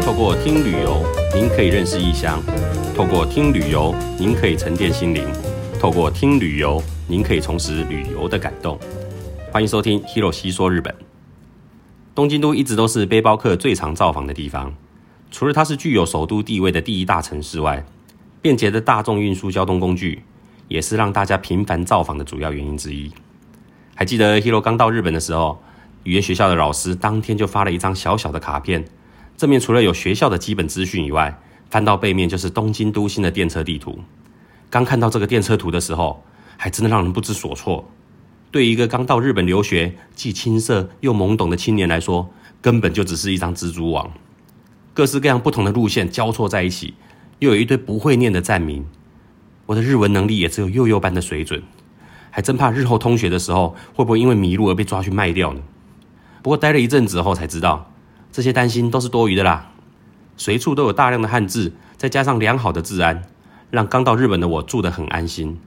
透过听旅游，您可以认识异乡；透过听旅游，您可以沉淀心灵；透过听旅游，您可以重拾旅游的感动。欢迎收听《Hiro 西说日本》。东京都一直都是背包客最常造访的地方，除了它是具有首都地位的第一大城市外，便捷的大众运输交通工具也是让大家频繁造访的主要原因之一。还记得 Hiro 刚到日本的时候，语言学校的老师当天就发了一张小小的卡片，正面除了有学校的基本资讯以外，翻到背面就是东京都心的电车地图。刚看到这个电车图的时候，还真的让人不知所措。对一个刚到日本留学、既青涩又懵懂的青年来说，根本就只是一张蜘蛛网。各式各样不同的路线交错在一起，又有一堆不会念的站名。我的日文能力也只有幼幼般的水准，还真怕日后通学的时候会不会因为迷路而被抓去卖掉呢？不过待了一阵子后才知道，这些担心都是多余的啦。随处都有大量的汉字，再加上良好的治安，让刚到日本的我住得很安心。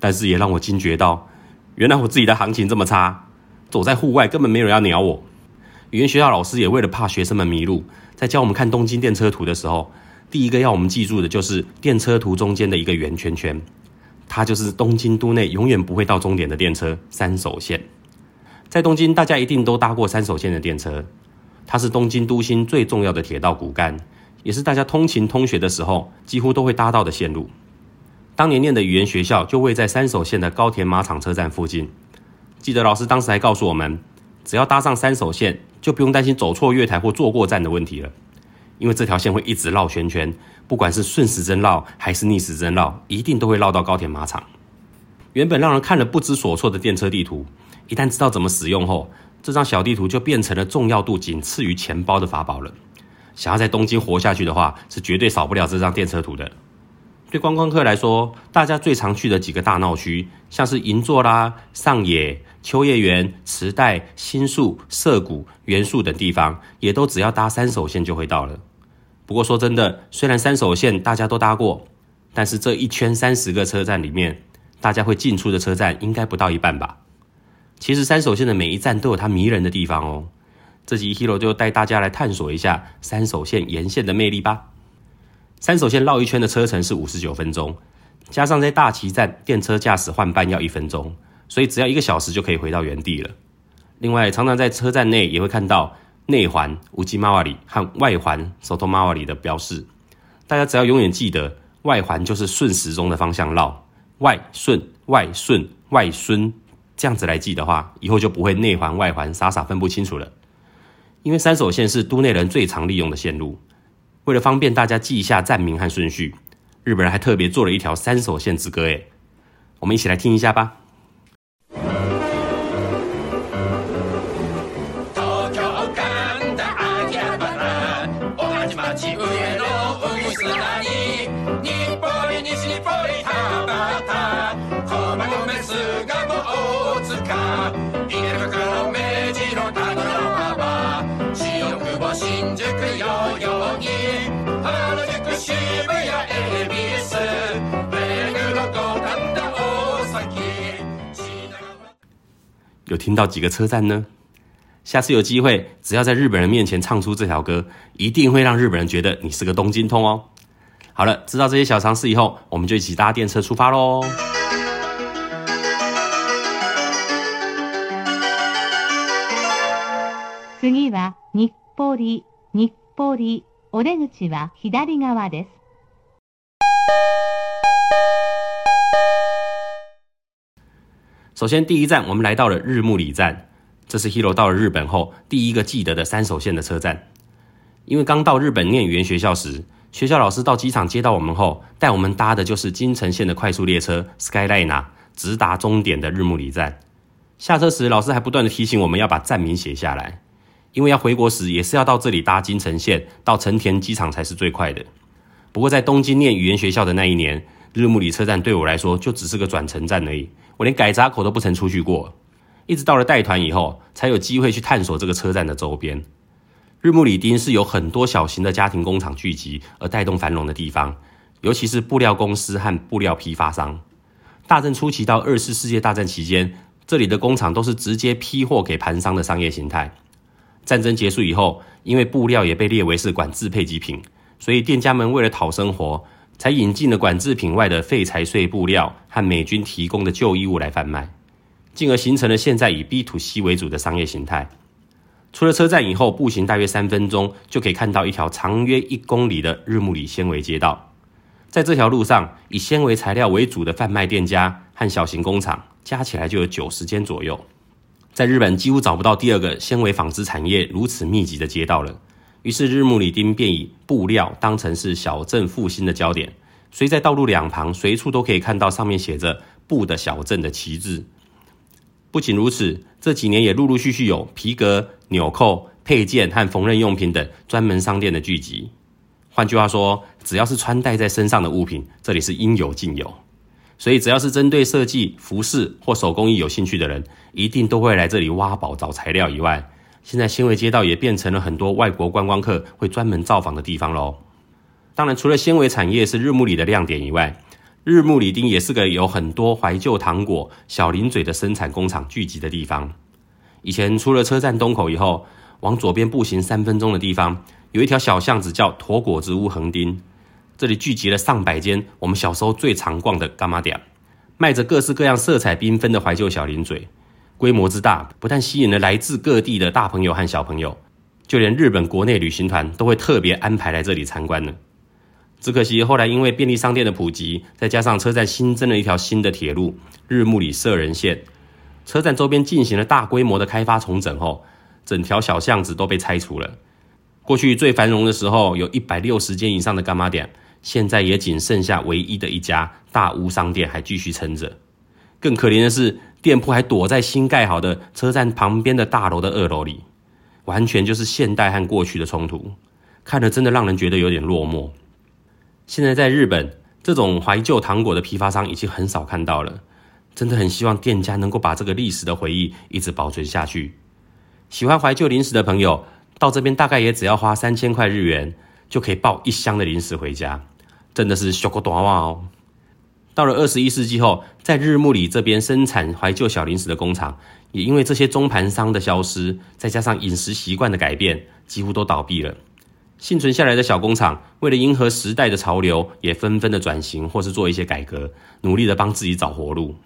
但是也让我惊觉到。原来我自己的行情这么差，走在户外根本没有人要鸟我。语言学校老师也为了怕学生们迷路，在教我们看东京电车图的时候，第一个要我们记住的就是电车图中间的一个圆圈圈，它就是东京都内永远不会到终点的电车三手线。在东京，大家一定都搭过三手线的电车，它是东京都心最重要的铁道骨干，也是大家通勤通学的时候几乎都会搭到的线路。当年念的语言学校就位在三手线的高田马场车站附近。记得老师当时还告诉我们，只要搭上三手线，就不用担心走错月台或坐过站的问题了，因为这条线会一直绕圈圈，不管是顺时针绕还是逆时针绕，一定都会绕到高田马场。原本让人看了不知所措的电车地图，一旦知道怎么使用后，这张小地图就变成了重要度仅次于钱包的法宝了。想要在东京活下去的话，是绝对少不了这张电车图的。对观光客来说，大家最常去的几个大闹区，像是银座啦、上野、秋叶原、池袋、新宿、涩谷、原宿等地方，也都只要搭三手线就会到了。不过说真的，虽然三手线大家都搭过，但是这一圈三十个车站里面，大家会进出的车站应该不到一半吧？其实三手线的每一站都有它迷人的地方哦。这集 Hero 就带大家来探索一下三手线沿线的魅力吧。三手线绕一圈的车程是五十九分钟，加上在大崎站电车驾驶换班要一分钟，所以只要一个小时就可以回到原地了。另外，常常在车站内也会看到内环无吉马瓦里和外环手托马瓦里的标示。大家只要永远记得，外环就是顺时钟的方向绕，外顺外顺外顺这样子来记的话，以后就不会内环外环傻傻分不清楚了。因为三手线是都内人最常利用的线路。为了方便大家记一下站名和顺序，日本人还特别做了一条三手线之歌。诶，我们一起来听一下吧。有听到几个车站呢？下次有机会，只要在日本人面前唱出这条歌，一定会让日本人觉得你是个东京通哦。好了，知道这些小常识以后，我们就一起搭电车出发喽。次は日暮里、日暮里、お出口は左側です。 首先，第一站我们来到了日暮里站，这是 Hero 到了日本后第一个记得的三手线的车站。因为刚到日本念语言学校时，学校老师到机场接到我们后，带我们搭的就是京成线的快速列车 Skyliner，直达终点的日暮里站。下车时，老师还不断的提醒我们要把站名写下来，因为要回国时也是要到这里搭京成线到成田机场才是最快的。不过在东京念语言学校的那一年，日暮里车站对我来说就只是个转乘站而已。我连改闸口都不曾出去过，一直到了带团以后，才有机会去探索这个车站的周边。日暮里町是有很多小型的家庭工厂聚集而带动繁荣的地方，尤其是布料公司和布料批发商。大正初期到二次世界大战期间，这里的工厂都是直接批货给盘商的商业形态。战争结束以后，因为布料也被列为是管制配给品，所以店家们为了讨生活，才引进了管制品外的废材碎布料和美军提供的旧衣物来贩卖，进而形成了现在以 B to C 为主的商业形态。出了车站以后，步行大约三分钟就可以看到一条长约一公里的日暮里纤维街道。在这条路上，以纤维材料为主的贩卖店家和小型工厂加起来就有九十间左右。在日本，几乎找不到第二个纤维纺织产业如此密集的街道了。于是，日暮里町便以布料当成是小镇复兴的焦点，所以在道路两旁随处都可以看到上面写着“布的小镇”的旗帜。不仅如此，这几年也陆陆续续有皮革、纽扣、配件和缝纫用品等专门商店的聚集。换句话说，只要是穿戴在身上的物品，这里是应有尽有。所以，只要是针对设计、服饰或手工艺有兴趣的人，一定都会来这里挖宝找材料。以外，现在纤维街道也变成了很多外国观光客会专门造访的地方喽。当然，除了纤维产业是日暮里的亮点以外，日暮里町也是个有很多怀旧糖果、小零嘴的生产工厂聚集的地方。以前出了车站东口以后，往左边步行三分钟的地方，有一条小巷子叫驼果植物横丁，这里聚集了上百间我们小时候最常逛的干妈店，卖着各式各样、色彩缤纷的怀旧小零嘴，规模之大，不但吸引了来自各地的大朋友和小朋友，就连日本国内旅行团都会特别安排来这里参观呢。只可惜，后来因为便利商店的普及，再加上车站新增了一条新的铁路日暮里摄人线，车站周边进行了大规模的开发重整后，整条小巷子都被拆除了。过去最繁荣的时候，有一百六十间以上的干妈店，现在也仅剩下唯一的一家大屋商店还继续撑着。更可怜的是，店铺还躲在新盖好的车站旁边的大楼的二楼里，完全就是现代和过去的冲突，看了真的让人觉得有点落寞。现在在日本，这种怀旧糖果的批发商已经很少看到了。真的很希望店家能够把这个历史的回忆一直保存下去。喜欢怀旧零食的朋友，到这边大概也只要花三千块日元，就可以抱一箱的零食回家，真的是小个短袜哦。到了二十一世纪后，在日暮里这边生产怀旧小零食的工厂，也因为这些中盘商的消失，再加上饮食习惯的改变，几乎都倒闭了。幸存下来的小工厂，为了迎合时代的潮流，也纷纷的转型或是做一些改革，努力的帮自己找活路。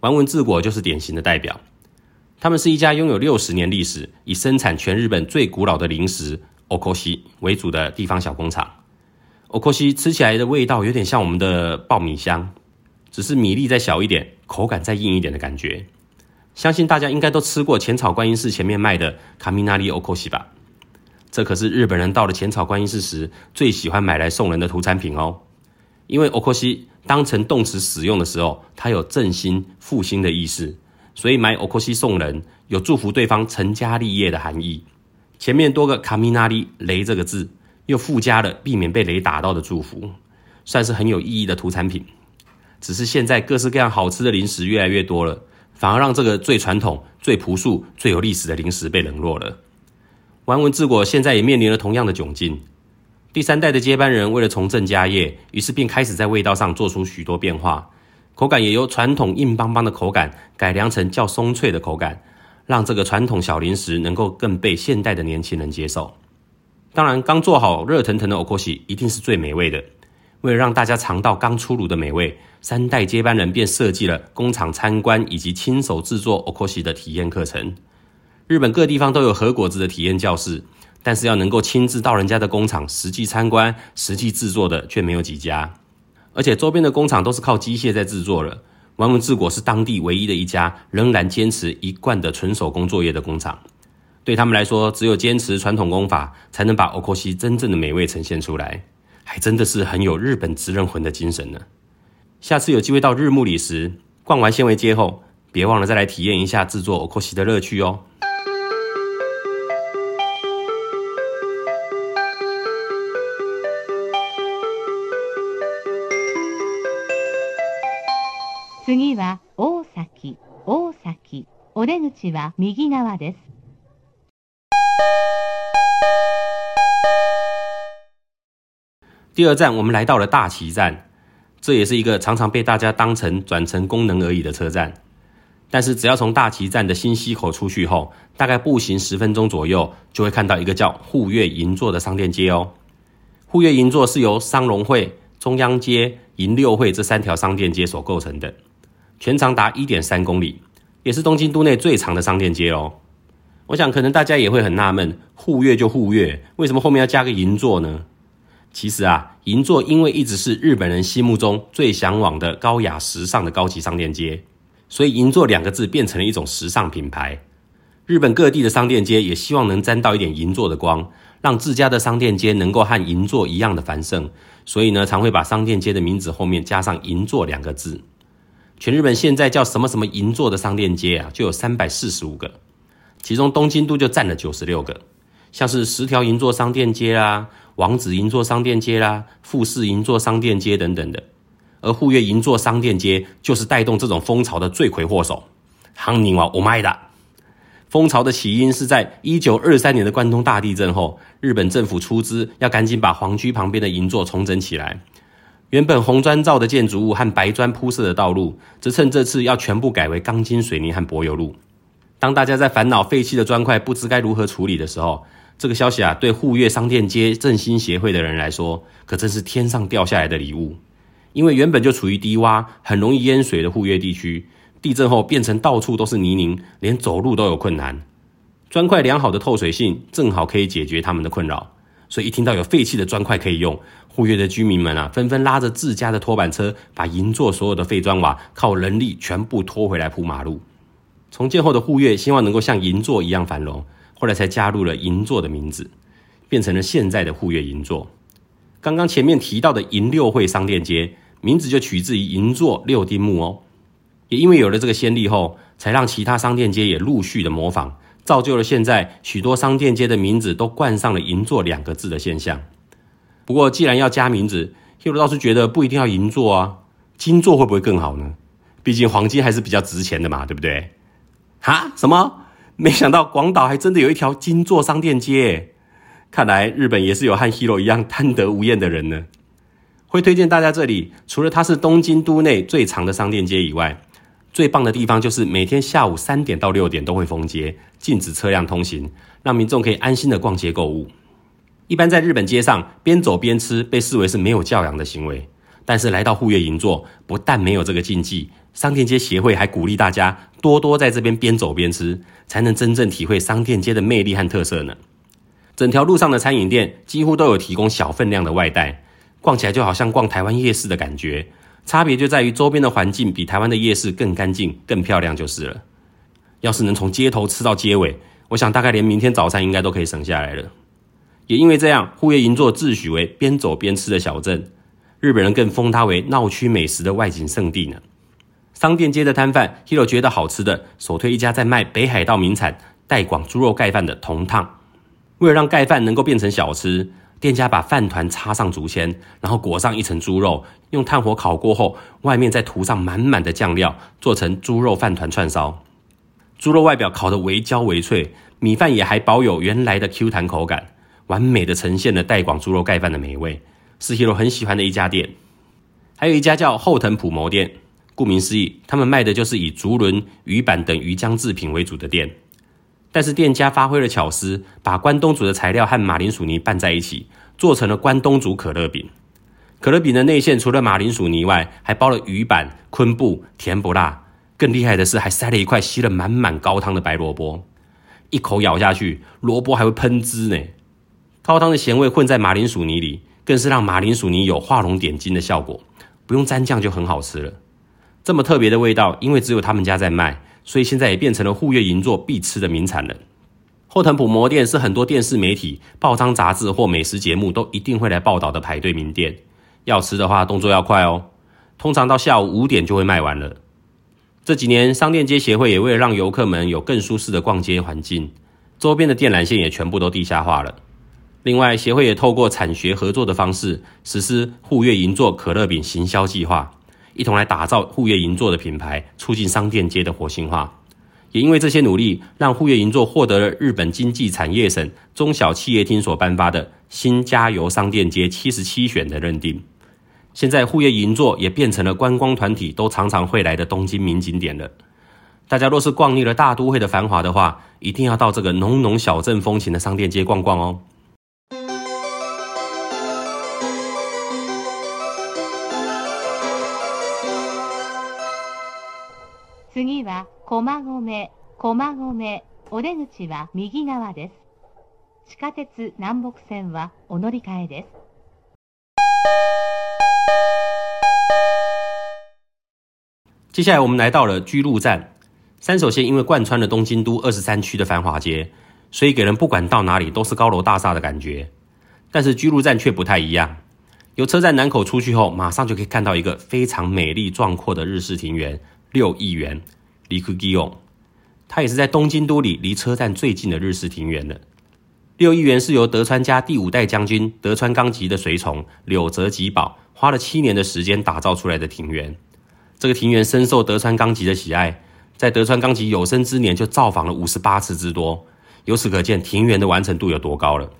丸文治果就是典型的代表。他们是一家拥有六十年历史，以生产全日本最古老的零食 okoshi 为主的地方小工厂。O KOSI 吃起来的味道有点像我们的爆米香，只是米粒再小一点，口感再硬一点的感觉。相信大家应该都吃过浅草观音寺前面卖的卡米纳利 okoshi 吧？这可是日本人到了浅草观音寺时最喜欢买来送人的土产品哦。因为 O KOSI 当成动词使用的时候，它有振兴、复兴的意思，所以买 O KOSI 送人有祝福对方成家立业的含义。前面多个卡米纳利雷这个字，又附加了避免被雷打到的祝福，算是很有意义的土产品。只是现在各式各样好吃的零食越来越多了，反而让这个最传统、最朴素、最有历史的零食被冷落了。丸文治果现在也面临了同样的窘境。第三代的接班人为了重振家业，于是便开始在味道上做出许多变化，口感也由传统硬邦邦的口感改良成较松脆的口感，让这个传统小零食能够更被现代的年轻人接受。当然，刚做好热腾腾的 okoshi 一定是最美味的。为了让大家尝到刚出炉的美味，三代接班人便设计了工厂参观以及亲手制作 okoshi 的体验课程。日本各地方都有和果子的体验教室，但是要能够亲自到人家的工厂实际参观、实际制作的却没有几家。而且周边的工厂都是靠机械在制作了，丸文治果是当地唯一的一家仍然坚持一贯的纯手工作业的工厂。对他们来说，只有坚持传统工法，才能把 okoshi 真正的美味呈现出来，还真的是很有日本职人魂的精神呢。下次有机会到日暮里时，逛完纤维街后，别忘了再来体验一下制作 okoshi 的乐趣哦。次は大崎、大崎。お出口は右側です。 第二站，我们来到了大崎站，这也是一个常常被大家当成转乘功能而已的车站。但是只要从大崎站的新溪口出去后，大概步行十分钟左右，就会看到一个叫户月银座的商店街哦。户月银座是由商龙会、中央街、银六会这三条商店街所构成的，全长达一点三公里，也是东京都内最长的商店街哦。我想可能大家也会很纳闷，户月就户月，为什么后面要加个银座呢？其实啊，银座因为一直是日本人心目中最向往的高雅时尚的高级商店街，所以银座两个字变成了一种时尚品牌。日本各地的商店街也希望能沾到一点银座的光，让自家的商店街能够和银座一样的繁盛，所以呢，常会把商店街的名字后面加上银座两个字。全日本现在叫什么什么银座的商店街啊，就有三百四十五个。其中东京都就占了九十六个，像是十条银座商店街啊、王子银座商店街啦、富士银座商店街等等的，而户月银座商店街就是带动这种风潮的罪魁祸首。杭宁哇，我卖的！风潮的起因是在一九二三年的关东大地震后，日本政府出资要赶紧把皇居旁边的银座重整起来。原本红砖造的建筑物和白砖铺设的道路，则趁这次要全部改为钢筋水泥和柏油路。当大家在烦恼废弃的砖块不知该如何处理的时候，这个消息啊，对沪越商店街振兴协会的人来说，可真是天上掉下来的礼物。因为原本就处于低洼、很容易淹水的沪越地区，地震后变成到处都是泥泞，连走路都有困难。砖块良好的透水性，正好可以解决他们的困扰。所以一听到有废弃的砖块可以用，沪越的居民们啊，纷纷拉着自家的拖板车，把银座所有的废砖瓦靠人力全部拖回来铺马路。重建后的户月希望能够像银座一样繁荣，后来才加入了银座的名字，变成了现在的户月银座。刚刚前面提到的银六会商店街，名字就取自于银座六丁目哦。也因为有了这个先例后，才让其他商店街也陆续的模仿，造就了现在许多商店街的名字都冠上了银座两个字的现象。不过既然要加名字，Hero 倒是觉得不一定要银座啊，金座会不会更好呢？毕竟黄金还是比较值钱的嘛，对不对？哈？什么？没想到广岛还真的有一条金座商店街，看来日本也是有和 Hero 一样贪得无厌的人呢。会推荐大家这里，除了它是东京都内最长的商店街以外，最棒的地方就是每天下午三点到六点都会封街，禁止车辆通行，让民众可以安心的逛街购物。一般在日本街上边走边吃被视为是没有教养的行为，但是来到户月银座，不但没有这个禁忌。商店街协会还鼓励大家多多在这边边走边吃，才能真正体会商店街的魅力和特色呢。整条路上的餐饮店几乎都有提供小分量的外带，逛起来就好像逛台湾夜市的感觉。差别就在于周边的环境比台湾的夜市更干净、更漂亮就是了。要是能从街头吃到街尾，我想大概连明天早餐应该都可以省下来了。也因为这样，户月银座自诩为边走边吃的小镇，日本人更封它为闹区美食的外景圣地呢。商店街的摊贩，Hero 觉得好吃的，首推一家在卖北海道名产带广猪肉盖饭的同烫。为了让盖饭能够变成小吃，店家把饭团插上竹签，然后裹上一层猪肉，用炭火烤过后，外面再涂上满满的酱料，做成猪肉饭团串烧。猪肉外表烤得微焦微脆，米饭也还保有原来的 Q 弹口感，完美的呈现了带广猪肉盖饭的美味，是 Hero 很喜欢的一家店。还有一家叫后藤普摩店。顾名思义，他们卖的就是以竹轮、鱼板等鱼浆制品为主的店。但是店家发挥了巧思，把关东煮的材料和马铃薯泥拌在一起，做成了关东煮可乐饼。可乐饼的内馅除了马铃薯泥外，还包了鱼板、昆布，甜不辣。更厉害的是，还塞了一块吸了满满高汤的白萝卜。一口咬下去，萝卜还会喷汁呢。高汤的咸味混在马铃薯泥里，更是让马铃薯泥有画龙点睛的效果。不用沾酱就很好吃了。这么特别的味道，因为只有他们家在卖，所以现在也变成了户月银座必吃的名产了。后藤普摩店是很多电视媒体、报章杂志或美食节目都一定会来报道的排队名店。要吃的话，动作要快哦，通常到下午五点就会卖完了。这几年，商店街协会也为了让游客们有更舒适的逛街环境，周边的电缆线也全部都地下化了。另外，协会也透过产学合作的方式，实施户月银座可乐饼行销计划。一同来打造户月银座的品牌，促进商店街的活性化。也因为这些努力，让户月银座获得了日本经济产业省中小企业厅所颁发的新加油商店街七十七选的认定。现在户月银座也变成了观光团体都常常会来的东京名景点了。大家若是逛腻了大都会的繁华的话，一定要到这个浓浓小镇风情的商店街逛逛哦。次は駒込、駒込、お出口は右側です。地下鉄南北線はお乗り換えです。接下来我们来到了居路站。三手线因为贯穿了东京都二十三区的繁华街，所以给人不管到哪里都是高楼大厦的感觉。但是居路站却不太一样。由车站南口出去后，马上就可以看到一个非常美丽壮阔的日式庭园—— 六义园 （Rikugion）。它也是在东京都里离车站最近的日式庭园了。六亿元是由德川家第五代将军德川纲吉的随从柳泽吉保花了七年的时间打造出来的庭园。这个庭园深受德川纲吉的喜爱。在德川纲吉有生之年就造访了五十八次之多，由此可见庭园的完成度有多高了。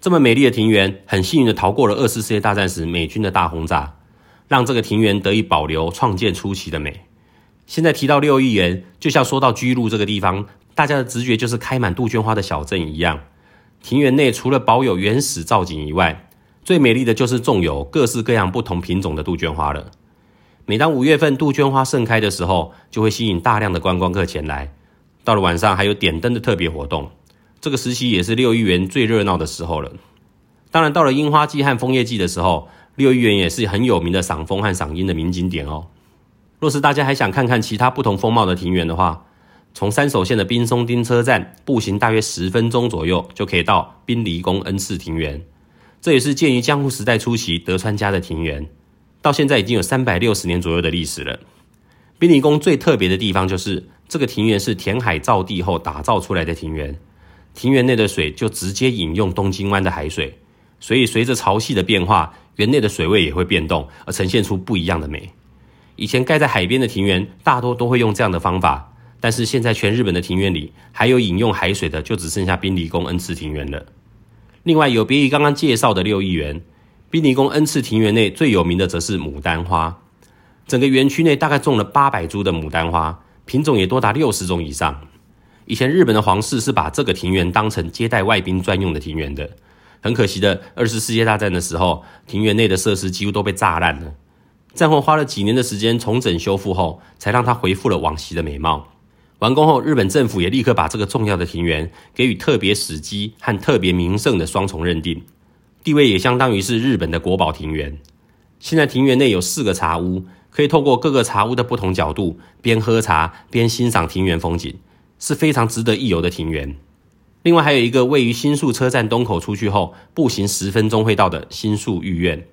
这么美丽的庭园，很幸运的逃过了二次世界大战时美军的大轰炸，让这个庭园得以保留创建初期的美。现在提到六亿元，就像说到居路这个地方，大家的直觉就是开满杜鹃花的小镇一样。庭园内除了保有原始造景以外，最美丽的就是种有各式各样不同品种的杜鹃花了。每当五月份杜鹃花盛开的时候，就会吸引大量的观光客前来。到了晚上，还有点灯的特别活动。这个时期也是六亿元最热闹的时候了。当然，到了樱花季和枫叶季的时候，六亿元也是很有名的赏枫和赏樱的名景点哦。若是大家还想看看其他不同风貌的庭园的话，从三手线的滨松町车站步行大约十分钟左右，就可以到滨离宫恩赐庭园。这也是建于江户时代初期德川家的庭园。到现在已经有三百六十年左右的历史了。滨离宫最特别的地方就是这个庭园是填海造地后打造出来的庭园，庭园内的水就直接饮用东京湾的海水，所以随着潮汐的变化，园内的水位也会变动，而呈现出不一样的美。以前盖在海边的庭园大多都会用这样的方法，但是现在全日本的庭园里还有饮用海水的，就只剩下滨离宫恩赐庭园了。另外有别于刚刚介绍的六亿园。滨尼宫恩赐庭园内最有名的则是牡丹花，整个园区内大概种了八百株的牡丹花，品种也多达六十种以上。以前日本的皇室是把这个庭园当成接待外宾专用的庭园的，很可惜的，二次世界大战的时候，庭园内的设施几乎都被炸烂了。战后花了几年的时间重整修复后，才让它恢复了往昔的美貌。完工后，日本政府也立刻把这个重要的庭园给予特别史迹和特别名胜的双重认定。地位也相当于是日本的国宝庭园。现在庭园内有四个茶屋，可以透过各个茶屋的不同角度，边喝茶边欣赏庭园风景，是非常值得一游的庭园。另外还有一个位于新宿车站东口出去后，步行十分钟会到的新宿御苑。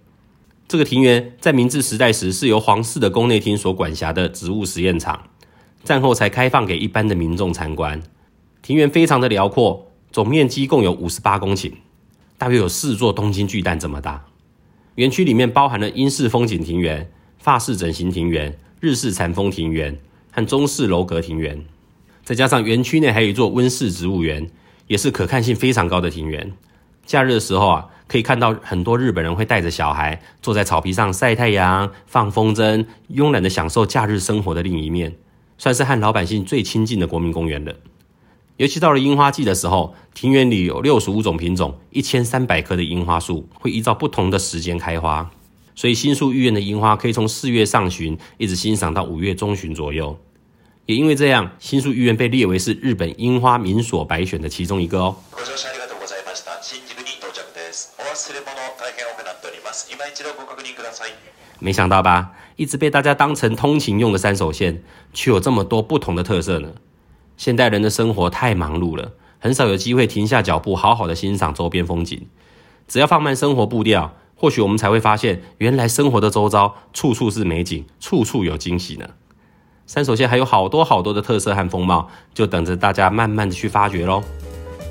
这个庭园在明治时代时是由皇室的宫内厅所管辖的植物实验场，战后才开放给一般的民众参观。庭园非常的辽阔，总面积共有五十八公顷。大约有四座东京巨蛋这么大。园区里面包含了英式风景庭园、法式整形庭园、日式禅风庭园和中式楼阁庭园，再加上园区内还有一座温室植物园，也是可看性非常高的庭园。假日的时候啊，可以看到很多日本人会带着小孩坐在草皮上晒太阳、放风筝，慵懒的享受假日生活的另一面，算是和老百姓最亲近的国民公园了。尤其到了樱花季的时候，庭园里有六十五种品种、一千三百棵的樱花树，会依照不同的时间开花。所以新宿御苑的樱花可以从四月上旬一直欣赏到五月中旬左右。也因为这样，新宿御苑被列为是日本樱花名所百选的其中一个哦。没想到吧？一直被大家当成通勤用的三手线，却有这么多不同的特色呢。现代人的生活太忙碌了，很少有机会停下脚步，好好的欣赏周边风景。只要放慢生活步调，或许我们才会发现，原来生活的周遭处处是美景，处处有惊喜呢。三手线还有好多好多的特色和风貌，就等着大家慢慢的去发掘喽。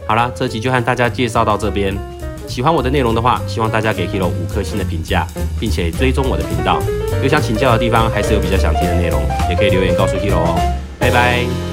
好啦，这集就和大家介绍到这边。喜欢我的内容的话，希望大家给 Hero 五颗星的评价，并且追踪我的频道。有想请教的地方，还是有比较想听的内容，也可以留言告诉 Hero 哦。拜拜。